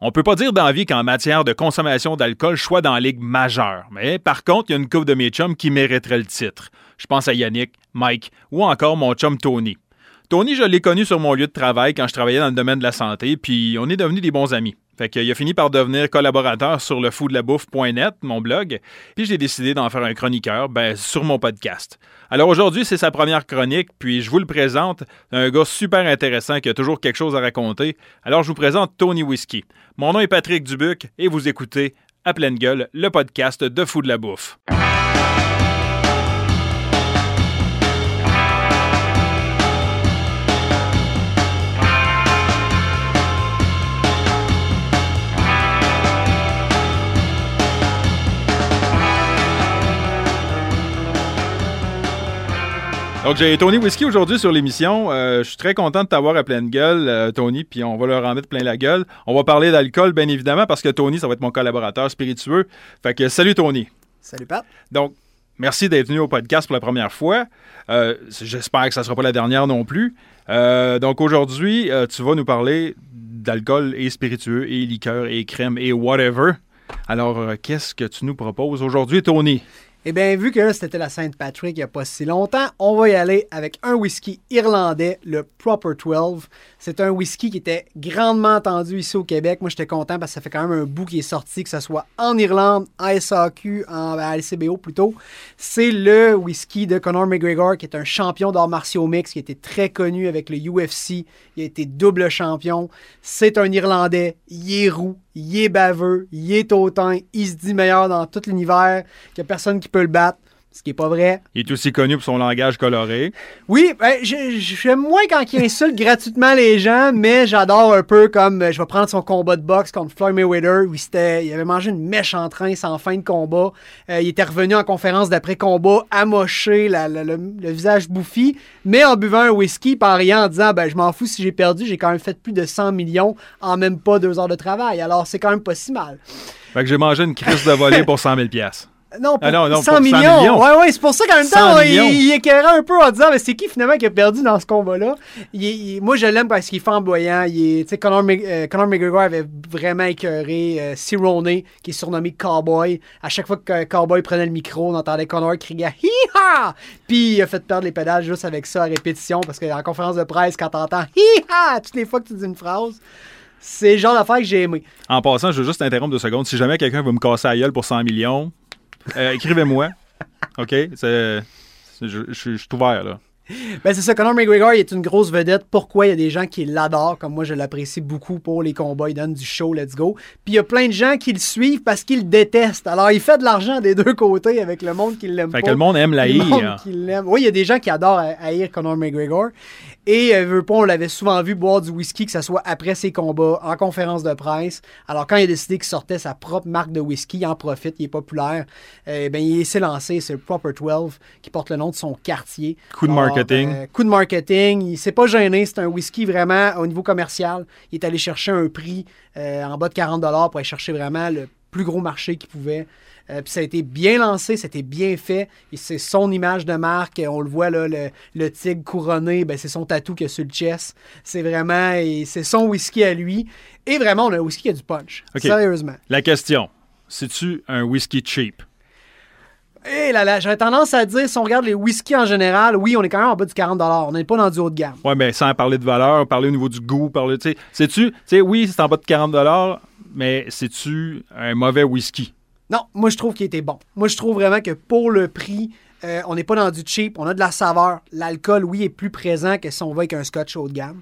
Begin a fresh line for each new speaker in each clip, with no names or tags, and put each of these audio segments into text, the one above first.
On peut pas dire dans la vie qu'en matière de consommation d'alcool, je sois dans la ligue majeure. Mais par contre, il y a une couple de mes chums qui mériteraient le titre. Je pense à Yannick, Mike ou encore mon chum Tony. Tony, je l'ai connu sur mon lieu de travail quand je travaillais dans le domaine de la santé, puis on est devenus des bons amis. Fait qu'il a fini par devenir collaborateur sur le foodlabouffe.net, mon blog, puis j'ai décidé d'en faire un chroniqueur, ben, sur mon podcast. Alors aujourd'hui, c'est sa première chronique, puis je vous le présente, un gars super intéressant qui a toujours quelque chose à raconter. Alors je vous présente Tony Whiskey. Mon nom est Patrick Dubuc et vous écoutez à pleine gueule le podcast de Fou de. Donc, j'ai Tony Whisky aujourd'hui sur l'émission. Euh, je suis très content de t'avoir à pleine gueule, euh, Tony, puis on va leur en mettre plein la gueule. On va parler d'alcool, bien évidemment, parce que Tony, ça va être mon collaborateur spiritueux. Fait que salut, Tony.
Salut, Pat.
Donc, merci d'être venu au podcast pour la première fois. Euh, J'espère que ça ne sera pas la dernière non plus. Donc, aujourd'hui, tu vas nous parler d'alcool et spiritueux et liqueur et crème et whatever. Alors, qu'est-ce que tu nous proposes aujourd'hui, Tony?
Eh bien, vu que c'était la Sainte-Patrick il n'y a pas si longtemps, on va y aller avec un whisky irlandais, le Proper 12. C'est un whisky qui était grandement attendu ici au Québec. Moi, j'étais content parce que ça fait quand même un bout qui est sorti, que ce soit en Irlande, en SAQ, en à LCBO plutôt. C'est le whisky de Conor McGregor, qui est un champion d'arts martiaux mix, qui était très connu avec le UFC. Il a été double champion. C'est un Irlandais. Il il est baveux, il est hautain, il se dit meilleur dans tout l'univers, qu'il n'y a personne qui peut le battre. Ce qui est pas vrai.
Il est aussi connu pour son langage coloré.
Oui, ben, j'aime moins quand il insulte gratuitement les gens, mais j'adore un peu comme euh, je vais prendre son combat de boxe contre Floyd Mayweather où il, avait mangé une mèche en train sans fin de combat. Euh, il était revenu en conférence d'après-combat, amoché, la- la- le, le visage bouffi, mais en buvant un whisky, par rien en disant ben, je m'en fous si j'ai perdu, j'ai quand même fait plus de 100 millions en même pas deux heures de travail. Alors c'est quand même pas si mal.
Fait que j'ai mangé une crise de volée pour 100 000 piastres.
Non, pour
Ah non, non,
100
pour 100
millions.
millions.
Ouais, ouais, c'est pour ça qu'en même
100
temps, il, il un peu en disant, mais c'est qui finalement qui a perdu dans ce combat-là? Moi, je l'aime parce qu'il est flamboyant. Il est, Conor, euh, Conor McGregor avait vraiment écœuré euh, Cerrone, qui est surnommé Cowboy. À chaque fois que Cowboy prenait le micro, on entendait Conor crier « Hi-ha! » Puis il a fait perdre les pédales juste avec ça à répétition, parce qu'en conférence de presse, quand t'entends « Hi-ha! » toutes les fois que tu dis une phrase, c'est le genre d'affaire que j'ai aimé.
En passant, je veux juste interrompre deux secondes. Si jamais quelqu'un veut me casser la gueule pour 100 millions, euh, écrivez-moi. OK? C'est- c'est- Je, je- je suis ouvert, là.
Ben c'est ça, Conor McGregor il est une grosse vedette. Pourquoi il y a des gens qui l'adorent, comme moi je l'apprécie beaucoup pour les combats, il donne du show, let's go. Puis il y a plein de gens qui le suivent parce qu'ils le détestent. Alors il fait de l'argent des deux côtés avec le monde qui l'aime pas.
Fait que le monde aime la
Le monde
haïr.
qui l'aime. Oui, il y a des gens qui adorent ha- haïr Conor McGregor. Et euh, veut pas, on l'avait souvent vu boire du whisky, que ce soit après ses combats, en conférence de presse. Alors quand il a décidé qu'il sortait sa propre marque de whisky, il en profite, il est populaire. Euh, ben, il s'est lancé, c'est le Proper 12, qui porte le nom de son quartier.
Coup de marketing.
euh, coup de marketing. Il s'est pas gêné. C'est un whisky vraiment au niveau commercial. Il est allé chercher un prix euh, en bas de 40 pour aller chercher vraiment le plus gros marché qu'il pouvait. Euh, puis ça a été bien lancé, c'était bien fait. C'est son image de marque. On le voit là, le, le tigre couronné, ben, c'est son tatou qu'il y a sur le chest. C'est vraiment, c'est son whisky à lui. Et vraiment, on a un whisky qui a du punch. Sérieusement.
La question, c'est-tu un whisky cheap?
Et là là, j'aurais tendance à dire, si on regarde les whiskies en général, oui, on est quand même en bas du 40 On n'est pas dans du haut de gamme.
Ouais, mais sans parler de valeur, parler au niveau du goût, parler, tu sais, c'est-tu, tu sais, oui, c'est en bas de 40 mais c'est-tu un mauvais whisky?
Non, moi je trouve qu'il était bon. Moi je trouve vraiment que pour le prix, euh, on n'est pas dans du cheap, on a de la saveur. L'alcool, oui, est plus présent que si on va avec un scotch haut de gamme.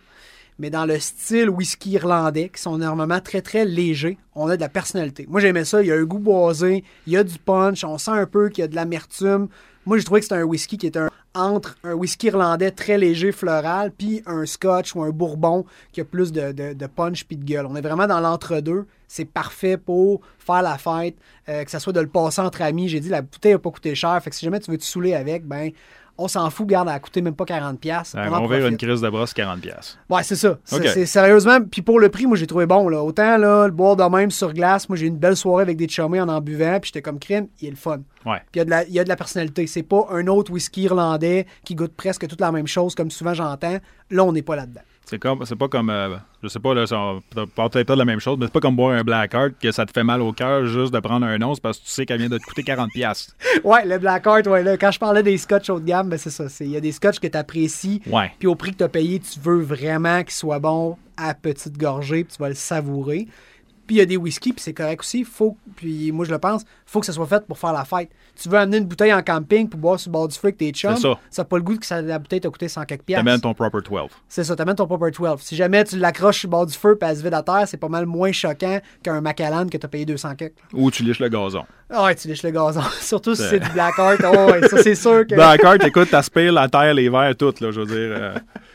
Mais dans le style whisky irlandais, qui sont normalement très très légers, on a de la personnalité. Moi j'aimais ça, il y a un goût boisé, il y a du punch, on sent un peu qu'il y a de l'amertume. Moi j'ai trouvé que c'était un whisky qui était un, entre un whisky irlandais très léger, floral, puis un scotch ou un bourbon qui a plus de punch puis de gueule. On est vraiment dans l'entre-deux. C'est parfait pour faire la fête, euh, que ça soit de le passer entre amis. J'ai dit, la bouteille n'a pas coûté cher. Fait que si jamais tu veux te saouler avec, ben, on s'en fout. Garde, elle a coûté même pas 40$. piastres.
Euh,
on
verra une crise de brosse 40 pièces.
Ouais, c'est ça. C'est sérieusement. Puis pour le prix, moi, j'ai trouvé bon. Là. Autant là, le boire de même sur glace. Moi, j'ai eu une belle soirée avec des chummés en en buvant. Puis j'étais comme crème, il est le fun.
Ouais.
Puis il y, a de la- il y a de la personnalité. C'est pas un autre whisky irlandais qui goûte presque toute la même chose, comme souvent j'entends. Là, on n'est pas là-dedans.
C'est comme, c'est pas comme, euh, je sais pas, là, ça peut peut-être pas de la même chose, mais c'est pas comme boire un Blackheart que ça te fait mal au cœur juste de prendre un once parce que tu sais qu'elle vient de te coûter 40$.
ouais, le Blackheart, ouais, là, quand je parlais des scotch haut de gamme, ben c'est ça. Il y a des scotch que tu apprécies,
ouais.
puis au prix que tu as payé, tu veux vraiment qu'il soit bon à petite gorgée, puis tu vas le savourer. Puis il y a des whisky, puis c'est correct aussi. Faut, puis moi, je le pense, faut que ça soit fait pour faire la fête. Tu veux amener une bouteille en camping pour boire sur le bord du feu avec tes chums.
ça.
Ça n'a pas le goût que ça, la bouteille t'a coûté 100 quelques piastres.
T'amènes ton proper 12.
C'est ça, t'amènes ton proper 12. Si jamais tu l'accroches sur le bord du feu et elle se vide à terre, c'est pas mal moins choquant qu'un Macallan que t'as payé 200 quelques.
Ou tu liches le gazon.
Ah ouais, tu liches le gazon. Surtout si c'est du Blackheart. Oh, ouais, ça, c'est sûr que.
Blackheart, écoute, t'aspires la terre, les verres, tout, là, je veux dire. euh,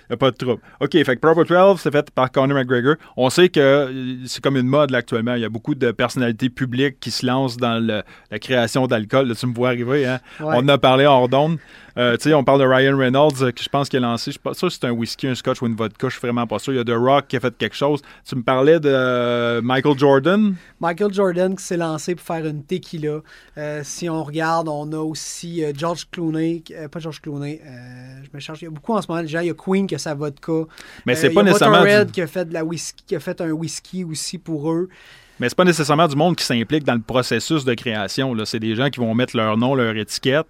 y a pas de trouble. OK, fait que Proper 12, c'est fait par Conor McGregor. On sait que euh, c'est comme une mode là, actuellement. Il y a beaucoup de personnalités publiques qui se lancent dans le- la création d'alcool. Là, tu me vois arriver, hein?
Ouais.
On en a parlé hors d'onde. Euh, tu sais, on parle de Ryan Reynolds, euh, que je pense qu'il a lancé. Je suis pas sûr si c'est un whisky, un scotch ou une vodka. Je suis vraiment pas sûr. Il y a The Rock qui a fait quelque chose. Tu me parlais de euh, Michael Jordan?
Michael Jordan qui s'est lancé pour faire une tequila. Euh, si on regarde, on a aussi George Clooney, pas George Clooney, je me cherche, il y a beaucoup en ce moment déjà. Il y a Queen qui a sa vodka.
Mais c'est
il
pas
y a
nécessairement. du-
Motorhead qui a fait de la whisky, qui a fait un whisky aussi pour eux.
Mais c'est pas nécessairement du monde qui s'implique dans le processus de création. C'est des gens qui vont mettre leur nom, leur étiquette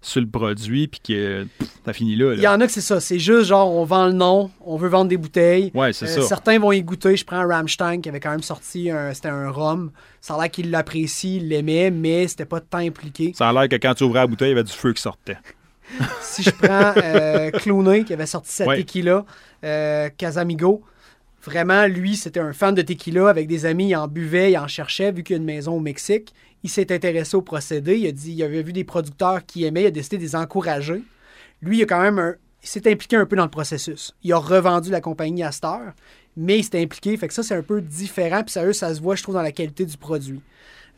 sur le produit, puis que pff, ça finit là. là.
Il y en a que c'est ça, c'est juste genre on vend le nom, on veut vendre des bouteilles.
Ouais, c'est
Euh,
ça.
Certains vont y goûter. Je prends Rammstein qui avait quand même sorti, un- c'était un rhum. Ça a l'air qu'il l'apprécie, il l'aimait, mais c'était pas temps impliqué.
Ça a l'air que quand tu ouvrais la bouteille, il y avait du feu qui sortait.
Si je prends euh, Clooney qui avait sorti sa
Ouais.
tequila, euh, Casamigo, vraiment, lui, c'était un fan de tequila avec des amis, il en buvait, il en cherchait, vu qu'il y a une maison au Mexique. Il s'est intéressé au procédé, il a dit, il avait vu des producteurs qui aimaient, il a décidé de les encourager. Lui, il a quand même un- il s'est impliqué un peu dans le processus. Il a revendu la compagnie à cette heure, mais il s'est impliqué. Fait que ça, c'est un peu différent. Puis sérieux, ça se voit, je trouve, dans la qualité du produit.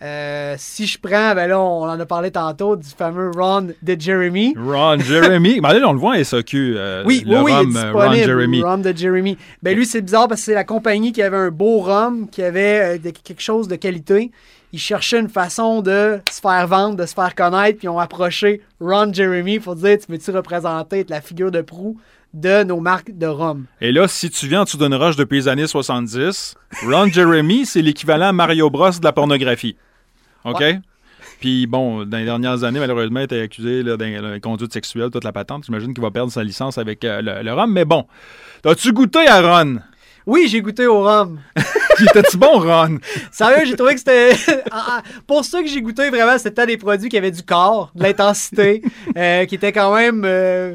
Euh, si je prends, ben là, on en a parlé tantôt, du fameux Ron de Jeremy.
Ron Jeremy. Ben là, on le voit en SAQ. euh,
Oui,
le
oui, oui,
rhum,
il est
euh, Ron. Jeremy.
De Jeremy. Ben lui, c'est bizarre parce que c'est la compagnie qui avait un beau rhum, qui avait euh, de- quelque chose de qualité. Ils cherchaient une façon de se faire vendre, de se faire connaître, puis ils ont approché Ron Jeremy pour dire Tu veux-tu représenter être la figure de proue de nos marques de rhum?
Et là, si tu viens en dessous d'une roche depuis les années 70, Ron Jeremy, c'est l'équivalent à Mario Bros de la pornographie. OK?
Ouais.
Puis bon, dans les dernières années, malheureusement, il était accusé d'un conduite sexuelle, toute la patente. J'imagine qu'il va perdre sa licence avec euh, le, le rhum. Mais bon, as-tu goûté à Ron?
Oui, j'ai goûté au rhum.
Qui était-tu bon, Ron?
Sérieux, j'ai trouvé que c'était. Ah, ah, Pour ceux que j'ai goûté, vraiment, c'était des produits qui avaient du corps, de l'intensité, euh, qui étaient quand même euh,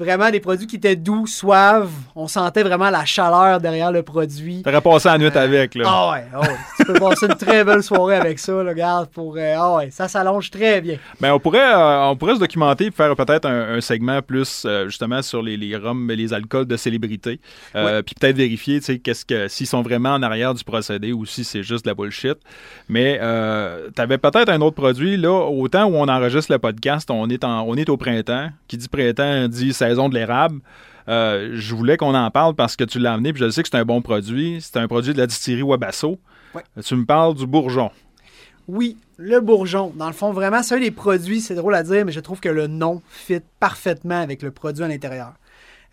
vraiment des produits qui étaient doux, suaves. On sentait vraiment la chaleur derrière le produit.
T'aurais passé la nuit avec, là.
Ah ouais, ah ouais. tu peux passer une très belle soirée avec ça, là, regarde, pour... euh, ah ouais, ça s'allonge très bien.
Ben, on pourrait, euh, on pourrait se documenter et faire peut-être un, un segment plus euh, justement sur les, les rhums et les alcools de célébrités. Euh, Puis peut-être vérifier tu sais, qu'est-ce que s'ils sont vraiment en arrière du procédé ou si c'est juste de la bullshit. Mais euh, tu avais peut-être un autre produit. Là, au temps où on enregistre le podcast, on est, en, on est au printemps. Qui dit printemps dit saison de l'érable. Euh, je voulais qu'on en parle parce que tu l'as amené, puis je sais que c'est un bon produit. C'est un produit de la distillerie Wabasso.
Ouais.
Tu me parles du bourgeon.
Oui, le bourgeon. Dans le fond, vraiment, c'est un des produits, c'est drôle à dire, mais je trouve que le nom fit parfaitement avec le produit à l'intérieur.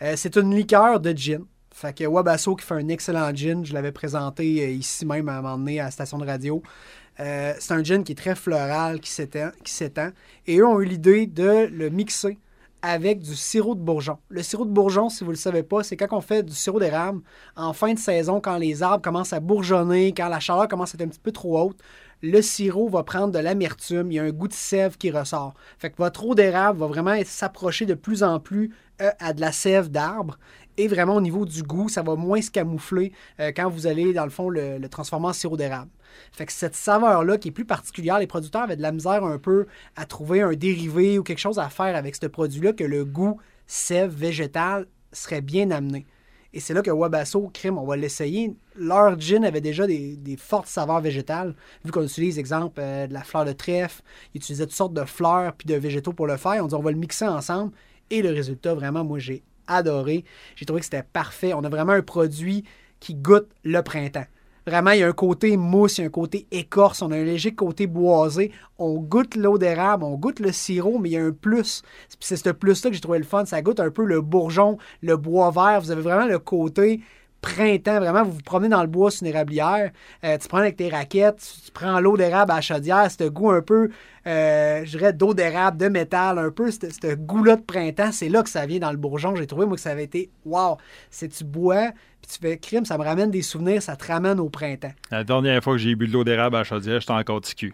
Euh, c'est une liqueur de gin. Fait que Wabasso qui fait un excellent gin, je l'avais présenté euh, ici même à un moment donné à la station de radio. Euh, c'est un gin qui est très floral, qui s'étend, qui s'étend. Et eux ont eu l'idée de le mixer avec du sirop de bourgeon. Le sirop de bourgeon, si vous ne le savez pas, c'est quand on fait du sirop d'érable en fin de saison, quand les arbres commencent à bourgeonner, quand la chaleur commence à être un petit peu trop haute, le sirop va prendre de l'amertume, il y a un goût de sève qui ressort. Fait que votre eau d'érable va vraiment s'approcher de plus en plus euh, à de la sève d'arbre. Et vraiment au niveau du goût, ça va moins se camoufler euh, quand vous allez, dans le fond, le, transformer en sirop d'érable. Fait que cette saveur-là, qui est plus particulière, les producteurs avaient de la misère un peu à trouver un dérivé ou quelque chose à faire avec ce produit-là, que le goût sève végétal serait bien amené. Et c'est là que Wabasso, crime, on va l'essayer. Leur gin avait déjà des, des fortes saveurs végétales, vu qu'on utilise, exemple, euh, de la fleur de trèfle. Ils utilisaient toutes sortes de fleurs puis de végétaux pour le faire. On dit on va le mixer ensemble. Et le résultat, vraiment, moi, j'ai J'ai trouvé que c'était parfait. On a vraiment un produit qui goûte le printemps. Vraiment, il y a un côté mousse, il y a un côté écorce, on a un léger côté boisé. On goûte l'eau d'érable, on goûte le sirop, mais il y a un plus. C'est ce plus-là que j'ai trouvé le fun. Ça goûte un peu le bourgeon, le bois vert. Vous avez vraiment le côté printemps, vraiment, vous vous promenez dans le bois sur une érablière, euh, tu prends avec tes raquettes, tu prends l'eau d'érable à la chaudière, ce goût un peu, euh, je dirais, d'eau d'érable, de métal, un peu, ce goût-là de printemps, c'est là que ça vient dans le bourgeon. J'ai trouvé, moi, que ça avait été, wow, c'est tu bois, puis tu fais crime, ça me ramène des souvenirs, ça te ramène au printemps.
La dernière fois que j'ai bu de l'eau d'érable à la chaudière, j'étais encore ticu.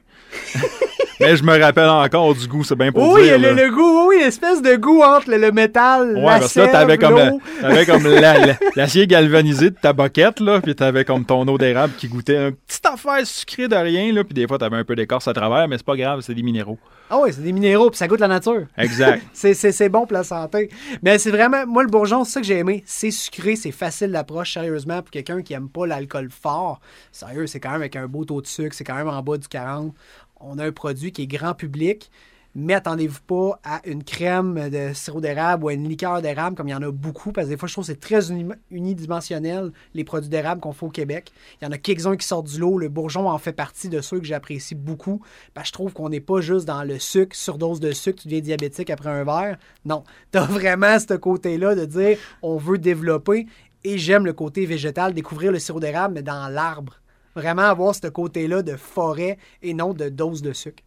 Mais je me rappelle encore du goût, c'est bien pour
oui,
dire.
Oui, le, goût, oui, l'espèce de goût entre le, métal,
ouais,
la
parce là, t'avais comme, avais comme l'acier galvanisé de ta boquette, là, puis t'avais comme ton eau d'érable qui goûtait un petit affaire sucrée de rien, là, puis des fois, t'avais un peu d'écorce à travers, mais c'est pas grave, c'est des minéraux.
Ah oui, c'est des minéraux, puis ça goûte la nature.
Exact.
c'est bon pour la santé. Mais c'est vraiment, moi, le bourgeon, c'est ça que j'ai aimé. C'est sucré, c'est facile d'approche, sérieusement, pour quelqu'un qui aime pas l'alcool fort. Sérieux, c'est quand même avec un beau taux de sucre, c'est quand même en bas du 40 on a un produit qui est grand public, mais attendez-vous pas à une crème de sirop d'érable ou à une liqueur d'érable, comme il y en a beaucoup, parce que des fois, je trouve que c'est très unidimensionnel, les produits d'érable qu'on fait au Québec. Il y en a quelques-uns qui sortent du lot. Le bourgeon en fait partie de ceux que j'apprécie beaucoup, je trouve qu'on n'est pas juste dans le sucre, surdose de sucre, tu deviens diabétique après un verre. Non, tu as vraiment ce côté-là de dire, on veut développer, et j'aime le côté végétal, découvrir le sirop d'érable, mais dans l'arbre Vraiment avoir ce côté-là de forêt et non de dose de sucre.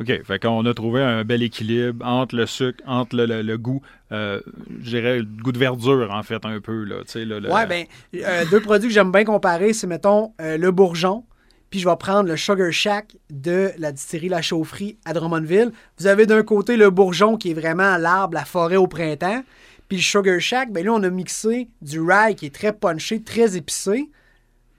OK. Fait qu'on a trouvé un bel équilibre entre le sucre, entre le, goût, euh, je dirais le goût de verdure, en fait, un peu. Là, le,
Ouais, bien, euh, deux produits que j'aime bien comparer, c'est, mettons, euh, le bourgeon, puis je vais prendre le Sugar Shack de la distillerie La Chaufferie à Drummondville. Vous avez d'un côté le bourgeon qui est vraiment l'arbre, la forêt au printemps. Puis le Sugar Shack, ben là, on a mixé du rye qui est très punché, très épicé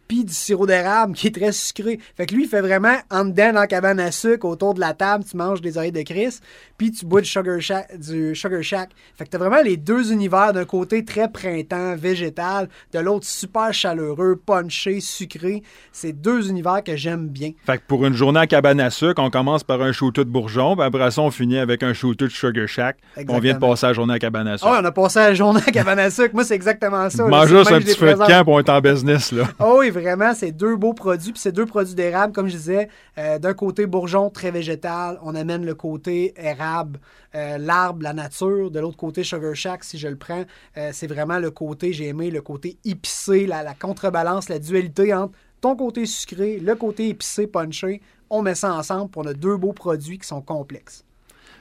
puis du sirop d'érable qui est très sucré. Fait que lui, il fait vraiment en dedans dans la cabane à sucre, autour de la table, tu manges des oreilles de Chris, puis tu bois du Sugar Shack. Du sugar shack. Fait que t'as vraiment les deux univers, d'un côté très printemps, végétal, de l'autre super chaleureux, punché, sucré. C'est deux univers que j'aime bien.
Fait que pour une journée à cabane à sucre, on commence par un shooter de bourgeon, puis après ça, on finit avec un shooter de Sugar Shack. On vient de passer la journée à cabane à sucre.
Ah, on a passé la journée à cabane à sucre. Moi, c'est exactement ça.
Mange juste un petit feu de camp pour être en business, là.
Oh oui, vraiment, c'est deux beaux produits. Puis c'est deux produits d'érable, comme je disais. Euh, d'un côté, bourgeon, très végétal. On amène le côté érable, euh, l'arbre, la nature. De l'autre côté, Sugar Shack, si je le prends, euh, c'est vraiment le côté, j'ai aimé le côté épicé, la, la contrebalance, la dualité entre ton côté sucré, le côté épicé, punché. On met ça ensemble, pour on a deux beaux produits qui sont complexes.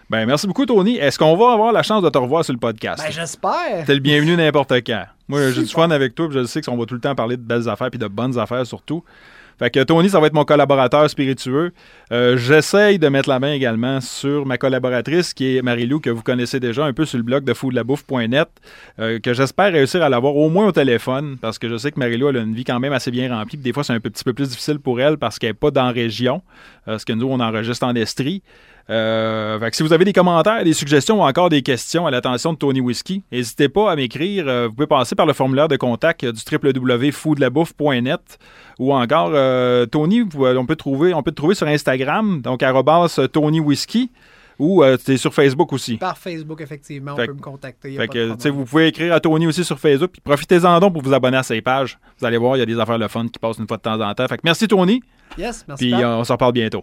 Ben, merci beaucoup, Tony. Est-ce qu'on va avoir la chance de te revoir sur le podcast?
Ben, j'espère.
T'es le bienvenu n'importe quand. Moi, j'ai du fun avec toi, puis je sais qu'on va tout le temps parler de belles affaires, puis de bonnes affaires surtout. Fait que Tony, ça va être mon collaborateur spiritueux. Euh, j'essaye de mettre la main également sur ma collaboratrice qui est Marie-Lou, que vous connaissez déjà un peu sur le blog de foodlabouffe.net, euh, que j'espère réussir à l'avoir au moins au téléphone, parce que je sais que Marie-Lou a une vie quand même assez bien remplie. Puis des fois, c'est un petit peu plus difficile pour elle parce qu'elle n'est pas dans la région, parce que nous, on enregistre en Estrie. Euh, si vous avez des commentaires, des suggestions ou encore des questions à l'attention de Tony Whiskey, n'hésitez pas à m'écrire. Euh, vous pouvez passer par le formulaire de contact du www.foodlabouffe.net ou encore euh, Tony, on peut trouver, on peut te trouver sur Instagram, donc Tony Whiskey. Ou tu es sur Facebook aussi?
Par Facebook, effectivement, on peut me contacter.
que, vous pouvez écrire à Tony aussi sur Facebook, puis profitez-en donc pour vous abonner à ses pages. Vous allez voir, il y a des affaires de fun qui passent une fois de temps en temps. Fait que merci Tony.
Yes, merci.
Puis on se reparle bientôt.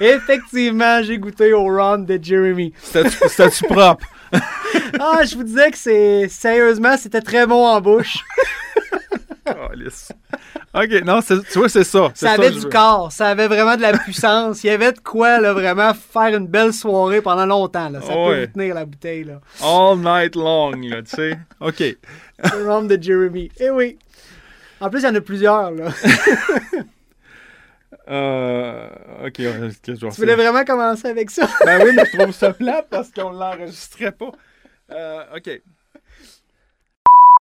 Effectivement, j'ai goûté au Ron de Jeremy.
C'était-tu propre?
ah, je vous disais que c'est. Sérieusement, c'était très bon en bouche.
oh, lisse. OK, non, tu vois, c'est ça.
Ça avait du corps, ça avait vraiment de la puissance. Il y avait de quoi, là, vraiment faire une belle soirée pendant longtemps. Là. Ça peut tenir la bouteille. Là.
All night long, là, tu sais. OK.
Le rum de Jeremy. Eh oui. En plus, il y en a plusieurs, là.
Euh, ok,
tu voulais vraiment commencer avec ça?
ben oui, mais je trouve ça plat parce qu'on l'enregistrait pas. Euh, ok.